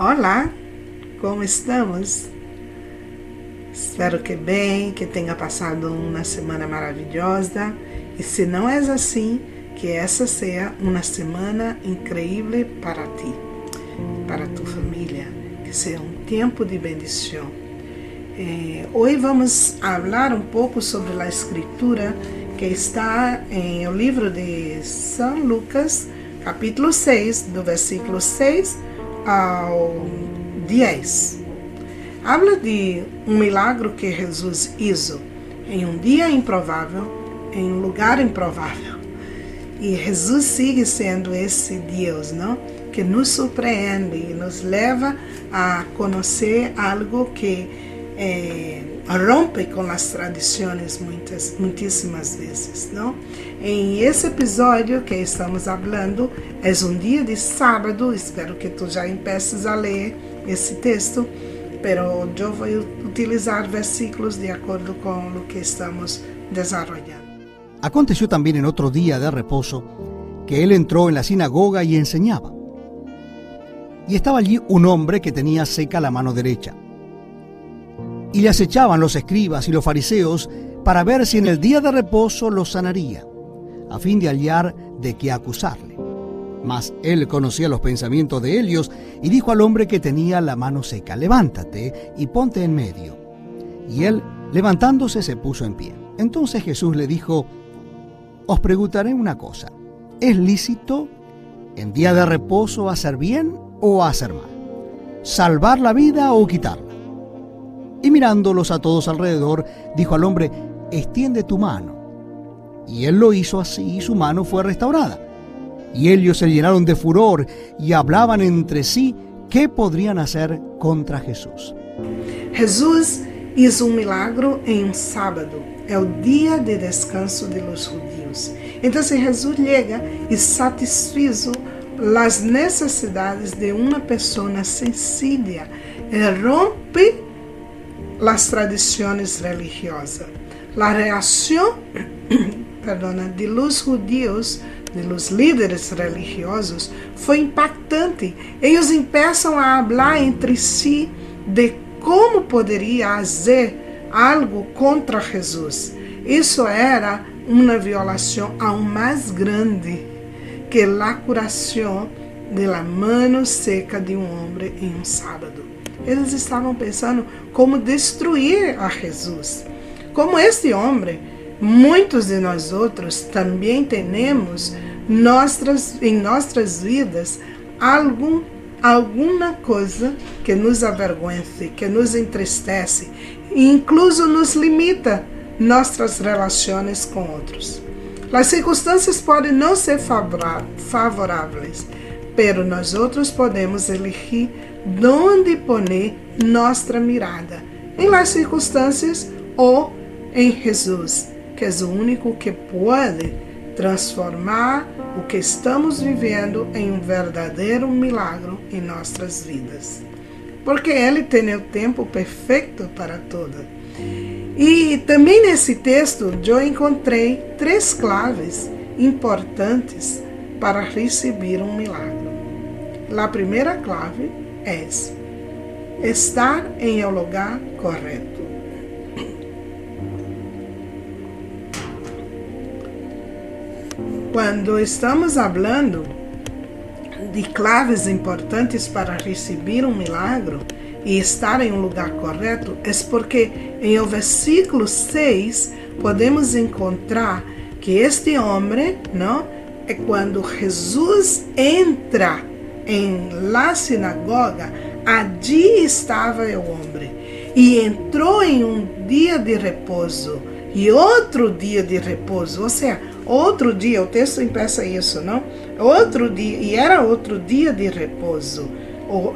Olá, como estamos? Espero que bem, que tenha passado uma semana maravilhosa e se não é assim, que essa seja uma semana incrível para ti, para tu família, que seja um tempo de bendição. Eh, hoje vamos falar um pouco sobre a escritura que está em o livro de São Lucas, capítulo 6, do versículo 6 ao 10. Habla de um milagre que Jesus hizo em um dia improvável, em um lugar improvável. E Jesus sigue sendo esse Deus, não? Que nos surpreende e nos leva a conhecer algo que eh, rompe com as tradições muitas, muitíssimas vezes, não? Em esse episódio que estamos falando, é um dia de sábado, espero que tu já empeces a ler esse texto, pero eu vou utilizar versículos de acordo com o que estamos desarrollando. Aconteció también en otro día de reposo que él entró en la sinagoga y enseñaba. Y estaba allí un hombre que tenía seca la mano derecha. Y le acechaban los escribas y los fariseos para ver si en el día de reposo lo sanaría, a fin de hallar de qué acusarle. Mas él conocía los pensamientos de ellos y dijo al hombre que tenía la mano seca, levántate y ponte en medio. Y él, levantándose, se puso en pie. Entonces Jesús le dijo, os preguntaré una cosa. ¿Es lícito en día de reposo hacer bien o hacer mal? ¿Salvar la vida o quitarla? Y mirándolos a todos alrededor, dijo al hombre, extiende tu mano. Y él lo hizo así y su mano fue restaurada. Y ellos se llenaron de furor y hablaban entre sí qué podrían hacer contra Jesús. Jesús hizo um milagre em um sábado. O dia de descanso de los judíos. Então, Jesus chega e satisfaz as necessidades de uma pessoa sencilla. Ele rompe as tradições religiosas. A reação perdona, de los judíos, de los líderes religiosos, foi impactante. Eles começam a falar entre si de como poderia fazer algo contra Jesus. Isso era uma violação aún mais grande que a curação de la mano seca de um homem em um sábado. Eles estavam pensando como destruir a Jesus. Como este homem, muitos de nós outros também temos nossas, em nossas vidas algum alguma coisa que nos avergonce, que nos entristece e incluso nos limita nossas relações com outros. As circunstâncias podem não ser favoráveis, pero nós outros podemos elegir onde poner nossa mirada, em las circunstâncias ou em Jesus, que é o único que pode transformar o que estamos vivendo em um verdadeiro milagre em nossas vidas. Porque Ele tem o tempo perfeito para tudo. E também nesse texto eu encontrei três claves importantes para receber um milagre. A primeira clave é estar em o lugar correto. Quando estamos falando de claves importantes para receber um milagre e estar em um lugar correto, é porque em o versículo 6 podemos encontrar que este homem, não, é quando Jesus entra em la sinagoga, allí estava o homem e entrou em um dia de repouso e outro dia de repouso, ou seja, outro dia, o texto empeça isso, não? Outro dia, e era outro dia de repouso.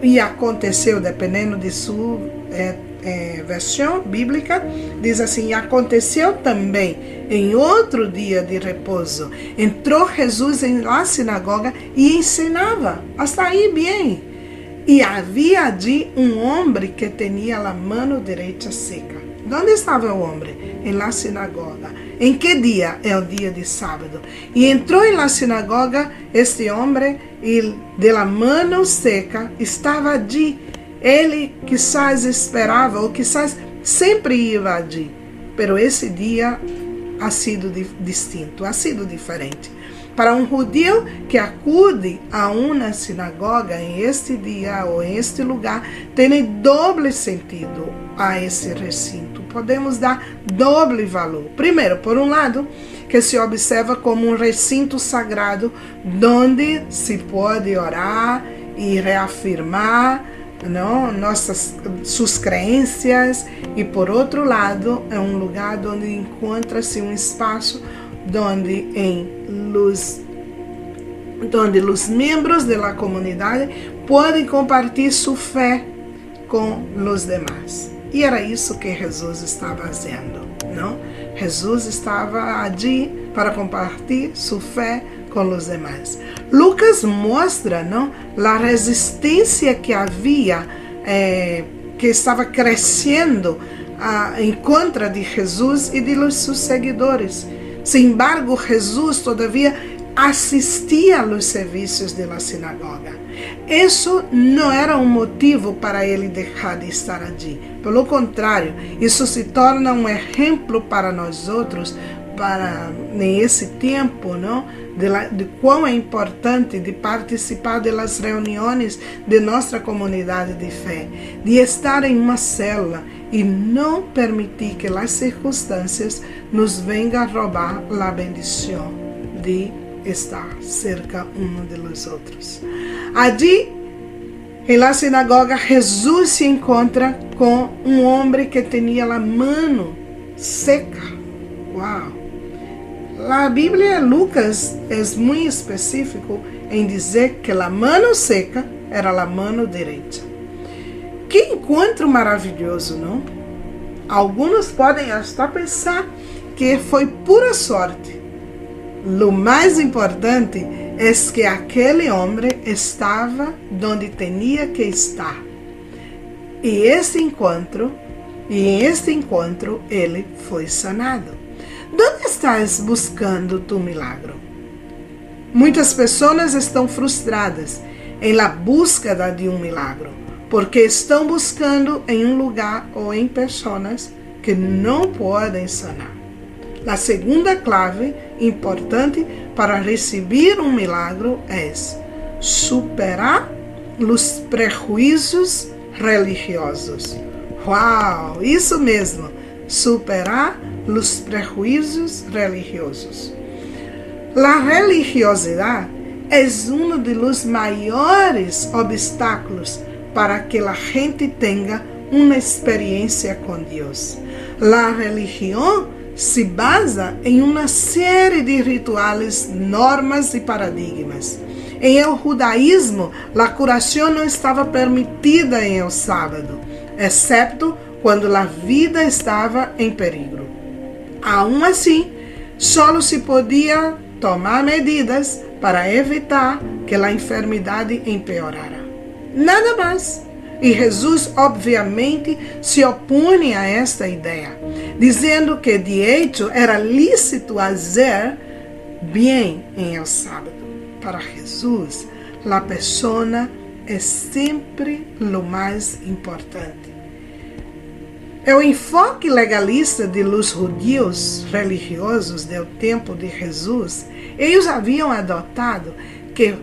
E aconteceu, dependendo de sua é, é, versão bíblica, diz assim: aconteceu também em outro dia de repouso. Entrou Jesus em la sinagoga e ensinava. Hasta aí, bem. E havia ali um homem que tinha a mão direita seca. Onde estava o homem? Em la sinagoga. em que dia? É o dia de sábado. E entrou na sinagoga este homem e de la mano seca estava ali. Ele quizás esperava, ou quizás sempre ia ali. Pero esse dia ha sido distinto, ha sido diferente. Para um judeu que acude a uma sinagoga em este dia ou em este lugar, tem doble sentido a esse recinto. Podemos dar doble valor. Primeiro, por um lado, que se observa como um recinto sagrado onde se pode orar e reafirmar não, nossas suas crenças e por outro lado é um lugar onde encontra-se um espaço onde em los onde os membros da comunidade podem compartilhar sua fé com os demais. E era isso que Jesus estava fazendo, não? Jesus estava ali para compartilhar sua fé com os demais. Lucas mostra, não, a resistência que havia, eh, que estava crescendo ah, em contra de Jesus e de seus seguidores. Sin embargo, Jesus todavia assistia aos serviços da sinagoga. Isso não era um motivo para ele deixar de estar ali. Pelo contrário, isso se torna um exemplo para nós outros, para nesse tempo, não? De, la, de quão é importante de participar das reuniões de nossa comunidade de fé, de estar em uma célula e não permitir que as circunstâncias nos venham roubar a bendição de estar cerca um dos outros. Ali, em la sinagoga, Jesus se encontra com um homem que tinha a mão seca. Uau! A Bíblia Lucas é muito específico em dizer que a mão seca era a mão direita. Que encontro maravilhoso, não? Alguns podem até pensar que foi pura sorte. O mais importante é que aquele homem estava onde tinha que estar. E esse encontro, e em este encontro ele foi sanado. Onde estás buscando tu milagre? Muitas pessoas estão frustradas em la búsqueda de um milagre porque estão buscando em um lugar ou em pessoas que não podem sanar. A segunda clave importante para receber um milagre é superar os prejuízos religiosos. Uau, isso mesmo, superar os prejuízos religiosos. A religiosidade é um dos maiores obstáculos para que a gente tenha uma experiência com Deus. A religião se basa em uma série de rituais, normas e paradigmas. Em el judaísmo, a curação não estava permitida em el sábado, exceto quando a vida estava em perigo. Aún assim, só se podia tomar medidas para evitar que a enfermidade empeorara nada mais. E Jesus, obviamente, se opõe a esta ideia, dizendo que de hecho era lícito fazer bem em el sábado. Para Jesus, a pessoa é sempre o mais importante. É o enfoque legalista de los judeus religiosos do tempo de Jesus. Eles haviam adotado que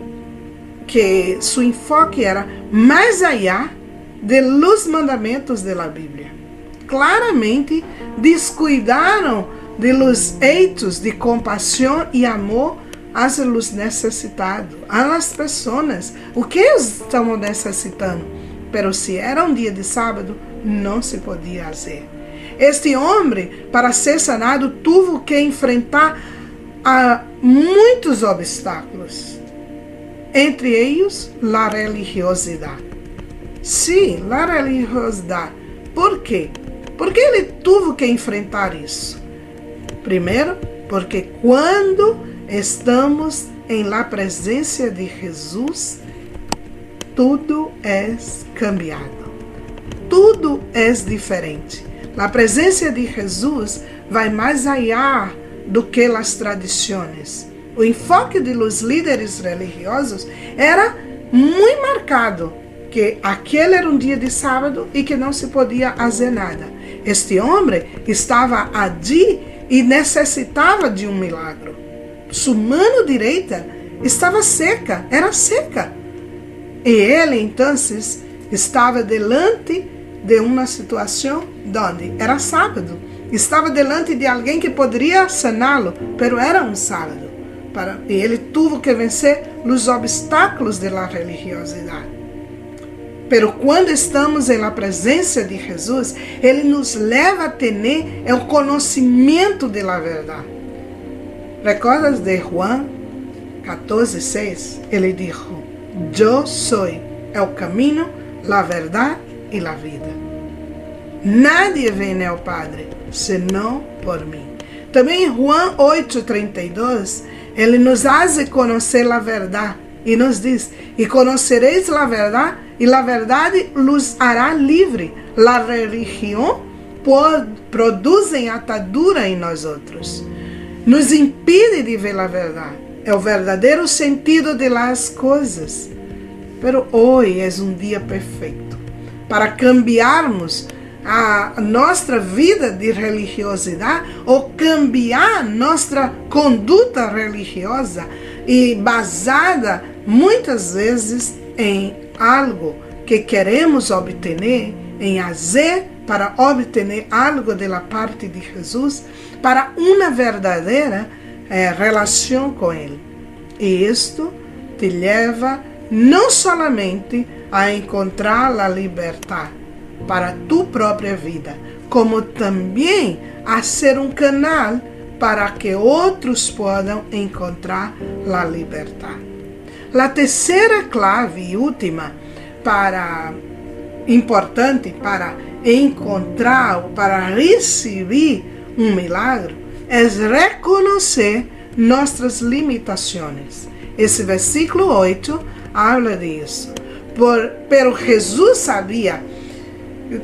que su enfoque era mais allá de los mandamentos de la Bíblia. Claramente descuidaram de los hechos de compaixão e amor hacia los necessitados, las pessoas. O que eles estavam necessitando? Pero se era um dia de sábado, não se podia fazer. Este homem, para ser sanado, teve que enfrentar a muitos obstáculos entre eles a religiosidade. Sim, a religiosidade. Por quê? Porque ele teve que enfrentar isso. Primeiro, porque quando estamos em la presença de Jesus, tudo é cambiado. Tudo é diferente. A presença de Jesus vai mais allá do que as tradições. O enfoque dos líderes religiosos era muito marcado que aquele era um dia de sábado e que não se podia fazer nada. Este homem estava ali e necessitava de um milagre. Sua mão direita estava seca, era seca. E ele então estava delante de uma situação onde era sábado. Estava delante de alguém que poderia saná-lo, pero era um sábado. Para, e ele teve que vencer os obstáculos da religiosidade. Pero quando estamos na presença de Jesus, Ele nos leva a ter o conhecimento da verdade. ¿Recordas de Juan 14, 6? Ele disse: Eu sou o caminho, a verdade e a vida. Nadie vem ao Padre senão por mim. Também em Juan 8:32, ele nos hace conhecer a verdade e nos diz: "E conhecereis a verdade, e a verdade los hará livre. A religião produz atadura em nós outros. Nos impede de ver a verdade. É o verdadeiro sentido de las coisas. Pero hoje é um dia perfeito para cambiarmos a nossa vida de religiosidade ou cambiar nossa conduta religiosa e basada muitas vezes em algo que queremos obter, em fazer para obter algo da parte de Jesus, para uma verdadeira eh, relação com Ele. E isto te leva não somente a encontrar a liberdade para tu própria vida, como também a ser um canal para que outros possam encontrar a liberdade. A terceira clave e última para importante para encontrar, para receber um milagre, é reconhecer nossas limitações. Esse versículo 8 habla disso. Por, pero Jesus sabia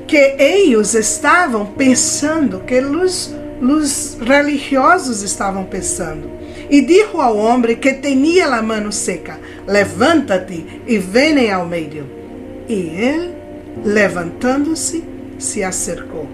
que eles estavam pensando, que os, os religiosos estavam pensando. E disse ao homem que tinha a mão seca: Levanta-te e vem ao meio. E ele, levantando-se, se acercou.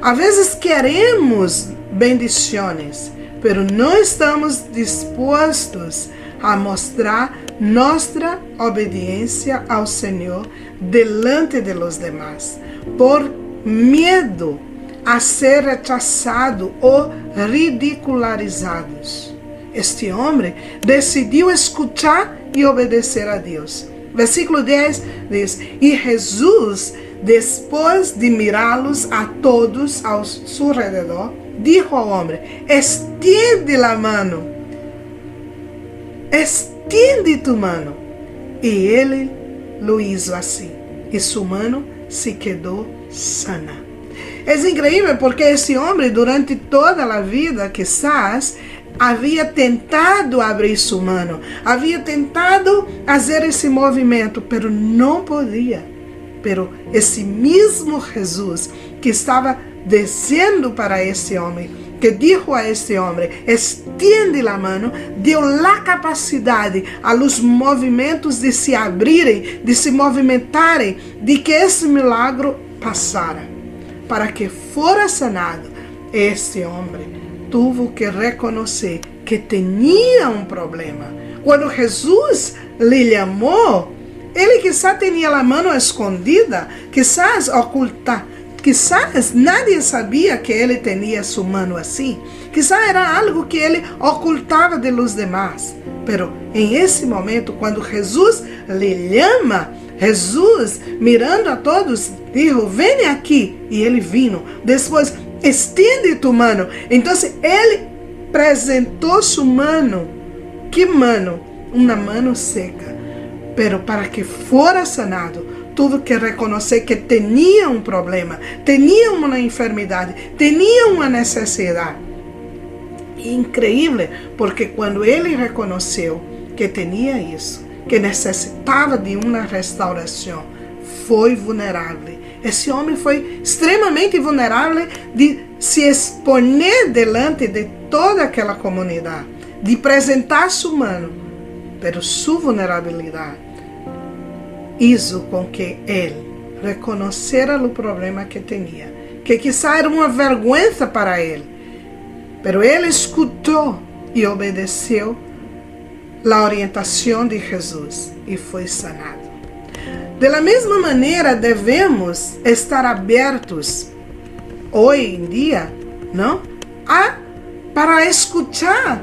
Às vezes queremos bendições, pero não estamos dispostos a mostrar nossa obediência ao Senhor delante de los demás, por medo a ser rechazado ou ridicularizados. Este homem decidiu escutar e obedecer a Deus. Versículo 10 diz: E Jesus, depois de mirá-los a todos ao seu redor, disse ao homem: Estende a mão, estende tu mão. E ele lo hizo assim, e sua mão se quedou sana. É incrível porque esse homem, durante toda a vida, quizás, havia tentado abrir sua mão, havia tentado fazer esse movimento, pero não podia. Pero esse mesmo Jesus que estava descendo para esse homem, que disse a esse homem: estende a mão, deu a capacidade a los movimentos de se abrirem, de se movimentarem, de que esse milagre passara, para que fora sanado esse homem tuvo que reconhecer que tinha um problema. Quando Jesus lhe chamou, ele quizás tinha a mão escondida, quizás oculta, quizás nadie sabia que ele tinha sua mão assim, quizás era algo que ele ocultava de los demás. Pero em esse momento, quando Jesus lhe chama, Jesus, mirando a todos, disse: Vem aqui. E ele vino. Depois estende tu mano. Então ele apresentou sua mano. Que mano? Uma mano seca. Pero para que fora sanado, tuve que reconhecer que tinha um problema, tinha uma enfermidade, tinha uma necessidade. Incrível, porque quando ele reconheceu que tinha isso, que necessitava de uma restauração, foi vulnerável esse homem foi extremamente vulnerável de se exponer delante de toda aquela comunidade, de apresentar-se humano, pero sua vulnerabilidade, hizo com que ele reconhecera o problema que tinha, que quizá era uma vergonha para ele, pero ele escutou e obedeceu a orientação de Jesus e foi sanado. De la mesma maneira, devemos estar abertos hoje em dia, não? A, para escutar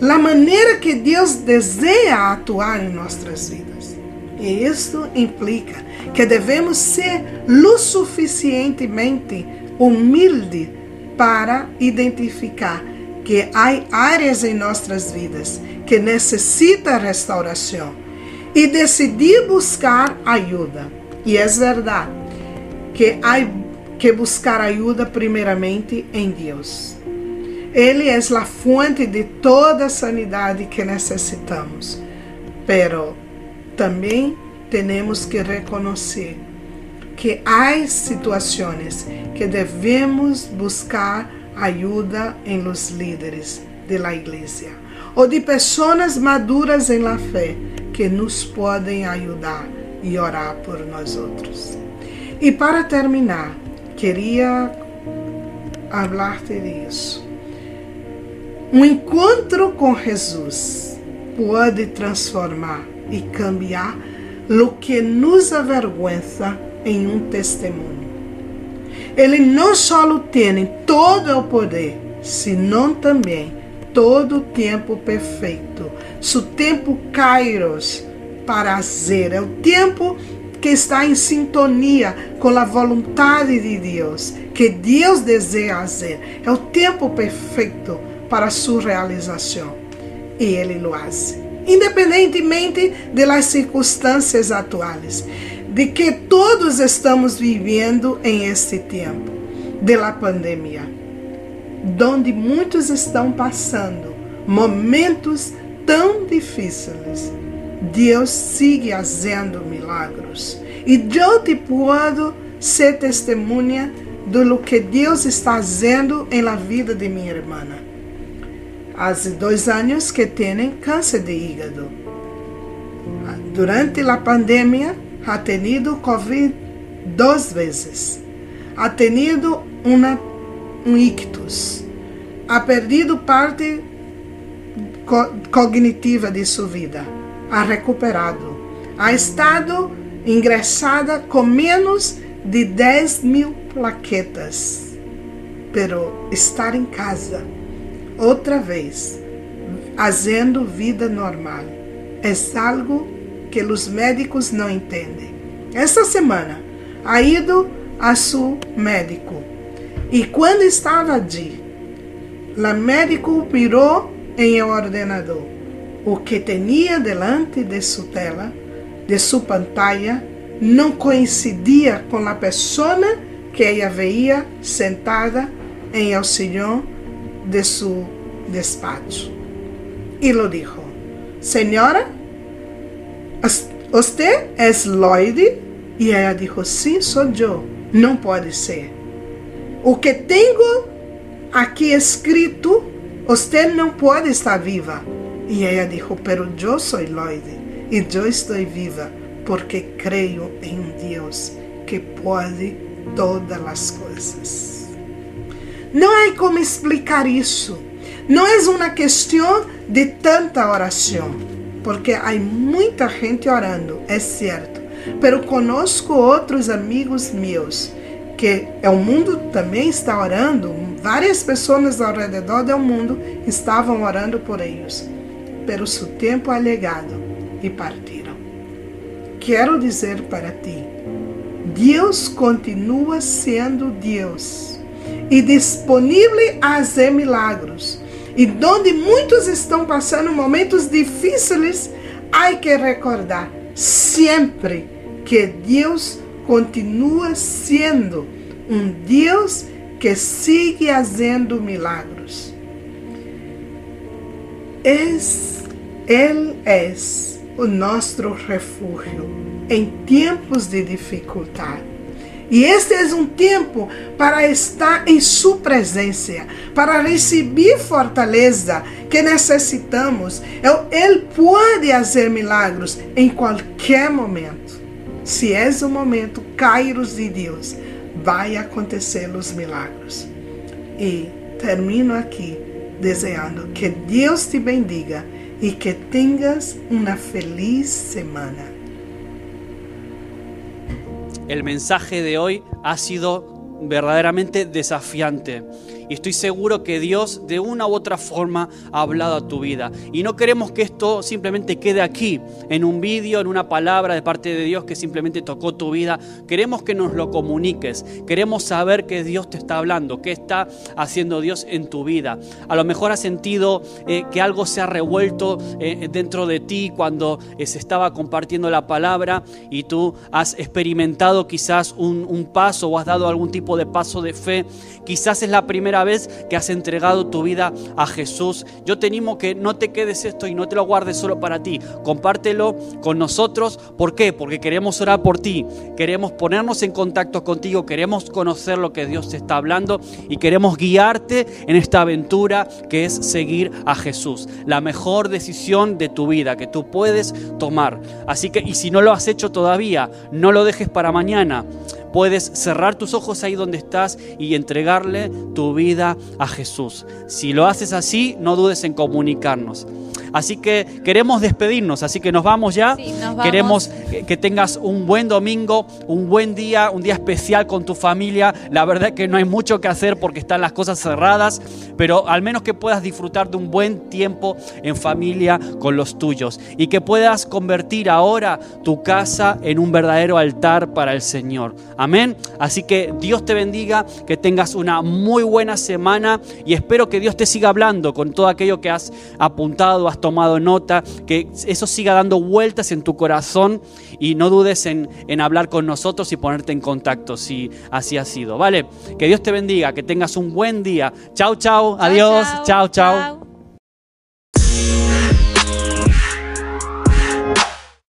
a maneira que Deus deseja atuar em nossas vidas. E isso implica que devemos ser lo suficientemente humilde para identificar que há áreas em nossas vidas que necessitam restauração e decidir buscar ajuda. E é verdade que há que buscar ajuda primeiramente em Deus. Ele é a fonte de toda a sanidade que necessitamos. Pero também temos que reconhecer que há situações que devemos buscar ajuda em los líderes de la igreja ou de pessoas maduras em la fé que nos podem ajudar e orar por nós outros. E para terminar, queria falar-te disso. Um encontro com Jesus pode transformar e cambiar o que nos avergüenza em um testemunho. Ele não só tem todo o poder, senão também todo o tempo perfeito. Seu tempo kairos para ser. É o tempo que está em sintonia com a vontade de Deus, que Deus deseja fazer. É o tempo perfeito para sua realização. E Ele lo faz. Independentemente das circunstâncias atuais, de que todos estamos vivendo em este tempo, da pandemia onde muitos estão passando momentos tão difíceis, Deus sigue fazendo milagros. E eu te posso ser testemunha do que Deus está fazendo em la vida de minha irmã. Há dois anos que tem câncer de hígado. Durante a pandemia, ha tenido Covid duas vezes. Ha tenido uma um ictus. Ha perdido parte co cognitiva de sua vida. Ha recuperado. Ha estado ingressada com menos de 10 mil plaquetas. Pero estar em casa, outra vez, fazendo vida normal, é algo que os médicos não entendem. Esta semana, ha ido a seu médico e quando estava ali, o médico mirou em o ordenador o que tinha delante de sua tela, de sua pantalla, não coincidia com a pessoa que ela veia sentada em o sillón de seu despacho. E lo dijo: Senhora, ¿usted é Lloyd? E ela dijo: Sim, sou eu. Não pode ser. O que tenho aqui escrito, você não pode estar viva. E ela disse, pero eu sou Lloyd e eu estou viva porque creio em Deus que pode todas as coisas. Não há como explicar isso. Não é uma questão de tanta oração, porque há muita gente orando, é certo. Pero conosco outros amigos meus que é o mundo também está orando, várias pessoas ao redor do mundo estavam orando por eles, pero seu tempo alegado e partiram. Quero dizer para ti, Deus continua sendo Deus e disponível a fazer milagros. E onde muitos estão passando momentos difíceis, há que recordar sempre que Deus continua sendo um Deus que sigue fazendo milagros. Ele é o nosso refúgio em tempos de dificuldade. E este é um tempo para estar em Sua presença, para receber fortaleza que necessitamos. Ele pode fazer milagros em qualquer momento. Se é o momento, Kairos de Deus, vai acontecer os milagros. E termino aqui desejando que Deus te bendiga e que tenhas uma feliz semana. El mensaje de hoy ha sido verdaderamente desafiante. Y estoy seguro que Dios de una u otra forma ha hablado a tu vida. Y no queremos que esto simplemente quede aquí, en un vídeo, en una palabra de parte de Dios que simplemente tocó tu vida. Queremos que nos lo comuniques. Queremos saber que Dios te está hablando, qué está haciendo Dios en tu vida. A lo mejor has sentido eh, que algo se ha revuelto eh, dentro de ti cuando eh, se estaba compartiendo la palabra y tú has experimentado quizás un, un paso o has dado algún tipo de paso de fe. Quizás es la primera vez que has entregado tu vida a Jesús. Yo te animo que no te quedes esto y no te lo guardes solo para ti. Compártelo con nosotros. ¿Por qué? Porque queremos orar por ti. Queremos ponernos en contacto contigo. Queremos conocer lo que Dios te está hablando y queremos guiarte en esta aventura que es seguir a Jesús. La mejor decisión de tu vida que tú puedes tomar. Así que, y si no lo has hecho todavía, no lo dejes para mañana puedes cerrar tus ojos ahí donde estás y entregarle tu vida a Jesús. Si lo haces así, no dudes en comunicarnos. Así que queremos despedirnos, así que nos vamos ya. Queremos que tengas un buen domingo, un buen día, un día especial con tu familia. La verdad es que no hay mucho que hacer porque están las cosas cerradas, pero al menos que puedas disfrutar de un buen tiempo en familia con los tuyos y que puedas convertir ahora tu casa en un verdadero altar para el Señor. Amén. Así que Dios te bendiga, que tengas una muy buena semana y espero que Dios te siga hablando con todo aquello que has apuntado, has tomado nota, que eso siga dando vueltas en tu corazón y no dudes en, en hablar con nosotros y ponerte en contacto si así ha sido. ¿Vale? Que Dios te bendiga, que tengas un buen día. Chao, chao, adiós, chao, chao.